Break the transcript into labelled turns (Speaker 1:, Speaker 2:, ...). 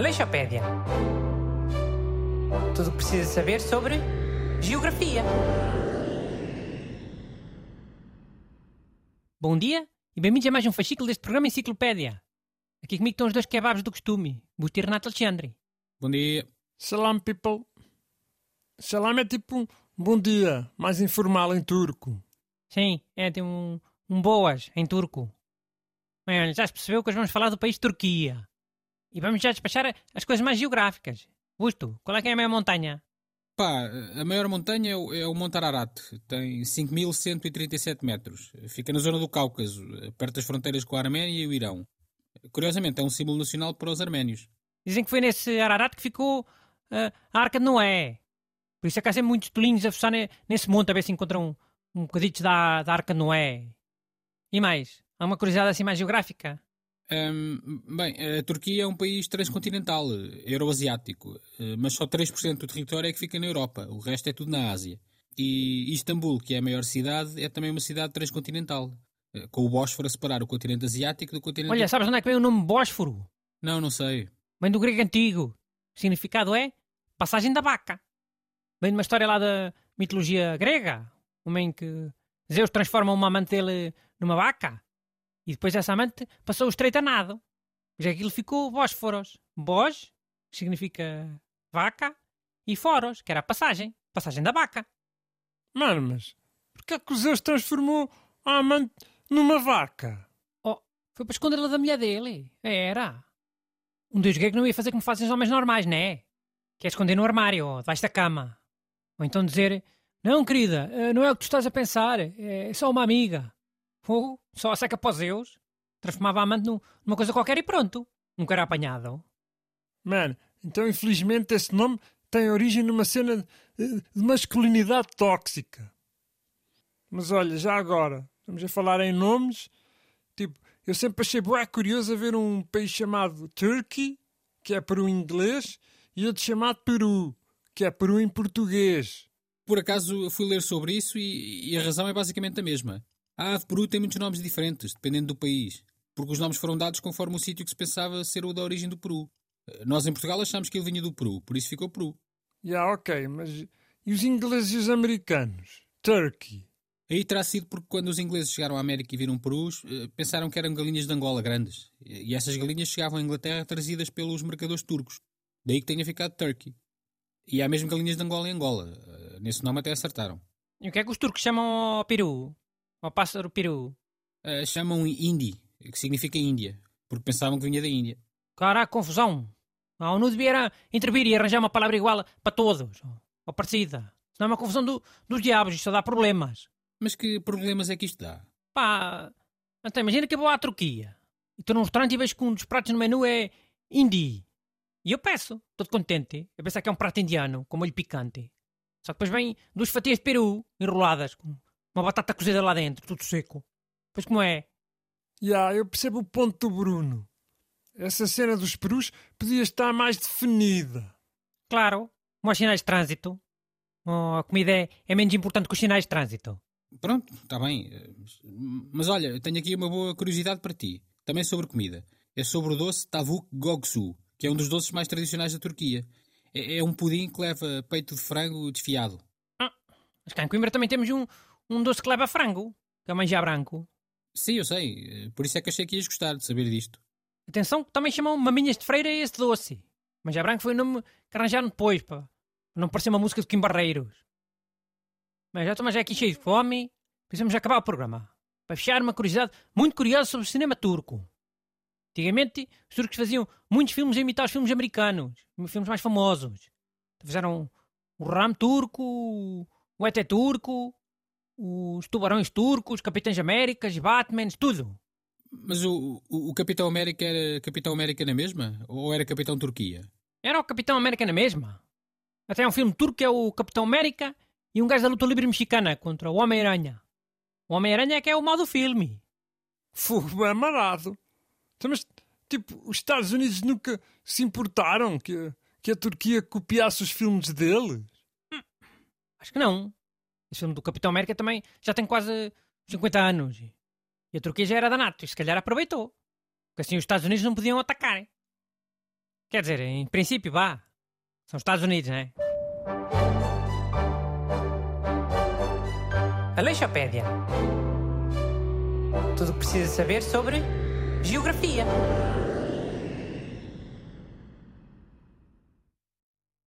Speaker 1: Aleixopédia. Tudo o que precisa saber sobre geografia. Bom dia e bem-vindos a mais um fascículo deste programa Enciclopédia. Aqui comigo estão os dois kebabs do costume, Busto e Renato Alexandre.
Speaker 2: Bom dia.
Speaker 3: Salam, people. Salam é tipo um bom dia, mais informal em turco.
Speaker 1: Sim, é tem um, um boas em turco. Bem, olha, já se percebeu que hoje vamos falar do país Turquia. E vamos já despachar as coisas mais geográficas. Busto, qual é que é a maior montanha?
Speaker 2: Pá, a maior montanha é o, é o Monte Ararat. Tem 5.137 metros. Fica na zona do Cáucaso, perto das fronteiras com a Arménia e o Irão. Curiosamente, é um símbolo nacional para os arménios.
Speaker 1: Dizem que foi nesse Ararat que ficou uh, a Arca de Noé. Por isso é que há sempre muitos tolinhos a fuçar nesse monte a ver se encontram um, um bocadito da, da Arca de Noé. E mais? Há uma curiosidade assim mais geográfica?
Speaker 2: Hum, bem, a Turquia é um país transcontinental, euroasiático, eh, mas só 3% do território é que fica na Europa, o resto é tudo na Ásia. E Istambul, que é a maior cidade, é também uma cidade transcontinental, eh, com o Bósforo a separar o continente asiático do continente...
Speaker 1: Olha, sabes onde é que vem o nome Bósforo?
Speaker 2: Não, não sei.
Speaker 1: Vem do grego antigo. O significado é passagem da vaca. Vem de uma história lá da mitologia grega, uma em que Zeus transforma uma amante dele numa vaca e depois essa amante passou o estreito a nado. Pois aquilo ficou Bósforos. Bós, que significa vaca, e Foros, que era a passagem. Passagem da vaca.
Speaker 3: Mano, mas porquê é que o Zeus transformou a amante numa vaca?
Speaker 1: Oh, foi para escondê-la da mulher dele. Era. Um deus grego não ia fazer como fazem os homens normais, né? Que é esconder no armário, ou debaixo da cama. Ou então dizer, não, querida, eh, não é o que tu estás a pensar, é só uma amiga. Fogo, só a seca para os Zeus. Transformava a amante numa coisa qualquer e pronto. Nunca era apanhado.
Speaker 3: Mano, então infelizmente esse nome tem origem numa cena de, de masculinidade tóxica. Mas olha, já agora, estamos a falar em nomes. Tipo, eu sempre achei bué curioso a ver um país chamado Turkey, que é Peru em inglês, e outro chamado Peru, que é Peru em português.
Speaker 2: Por acaso eu fui ler sobre isso e, e a razão é basicamente a mesma. A ave peru tem muitos nomes diferentes, dependendo do país, porque os nomes foram dados conforme o sítio que se pensava ser o da origem do Peru. Nós em Portugal achamos que ele vinha do Peru, por isso ficou Peru.
Speaker 3: Já, yeah, ok, mas e os ingleses e os americanos? Turkey.
Speaker 2: Aí terá sido porque quando os ingleses chegaram à América e viram perus, eh, pensaram que eram galinhas de Angola grandes. E essas galinhas chegavam à Inglaterra trazidas pelos mercadores turcos. Daí que tenha ficado Turkey. E há mesmo galinhas de Angola em Angola. Eh, nesse nome até acertaram.
Speaker 1: E o que é que os turcos chamam ao peru? Ao pássaro peru?
Speaker 2: Uh, chamam Indi, que significa Índia, porque pensavam que vinha da Índia.
Speaker 1: Caraca, confusão. A ONU devia intervir e arranjar uma palavra igual para todos, ou parecida. Senão é uma confusão do, dos diabos, isto só dá problemas.
Speaker 2: Mas que problemas é que isto dá?
Speaker 1: Pá, então imagina que eu vou à Turquia e estou num restaurante e vejo que um dos pratos no menu é Indi. E eu peço, todo contente, eu pensar que é um prato indiano, com molho picante. Só que depois vem duas fatias de peru enroladas, com uma batata cozida lá dentro, tudo seco. Pois como é?
Speaker 3: Já, yeah, eu percebo o ponto do Bruno. Essa cena dos perus podia estar mais definida.
Speaker 1: Claro, como os sinais de trânsito. Oh, a comida é, é menos importante que os sinais de trânsito.
Speaker 2: Pronto, está bem. Mas olha, tenho aqui uma boa curiosidade para ti. Também sobre comida. É sobre o doce Tavuk Gogsu, que é um dos doces mais tradicionais da Turquia. É, é um pudim que leva peito de frango desfiado.
Speaker 1: Ah, mas cá em Coimbra também temos um, um doce que leva frango, que é o manjar branco.
Speaker 2: Sim, eu sei. Por isso é que achei que ias gostar de saber disto.
Speaker 1: Atenção, também chamam maminhas de freira esse doce. Manjar branco foi o nome que arranjaram depois, pá. Para não parecer uma música de Kim Barreiros. Mas já estou já aqui cheio de fome. Precisamos acabar o programa. Para fechar, uma curiosidade muito curiosa sobre o cinema turco. Antigamente, os turcos faziam muitos filmes a imitar os filmes americanos. Os filmes mais famosos. Fizeram o Ram turco, o ET turco, os Tubarões Turcos, Capitães Américas, Batmans, tudo.
Speaker 2: Mas o, o, o, Capitão América era Capitão América na mesma? Ou era Capitão Turquia?
Speaker 1: Era o Capitão América na mesma. Até um filme turco que é o Capitão América e um gajo da luta livre mexicana contra o Homem-Aranha. O Homem-Aranha é que é o mal do filme.
Speaker 3: Fogo é marado. Então, mas, tipo, os Estados Unidos nunca se importaram que, que a Turquia copiasse os filmes deles?
Speaker 1: Hum, acho que não. Esse filme do Capitão América também já tem quase 50 anos. E a Turquia já era da NATO e se calhar aproveitou. Porque assim os Estados Unidos não podiam atacar. Hein? Quer dizer, em princípio, vá. São os Estados Unidos, não é? Aleixopédia. Tudo o que precisa saber sobre geografia.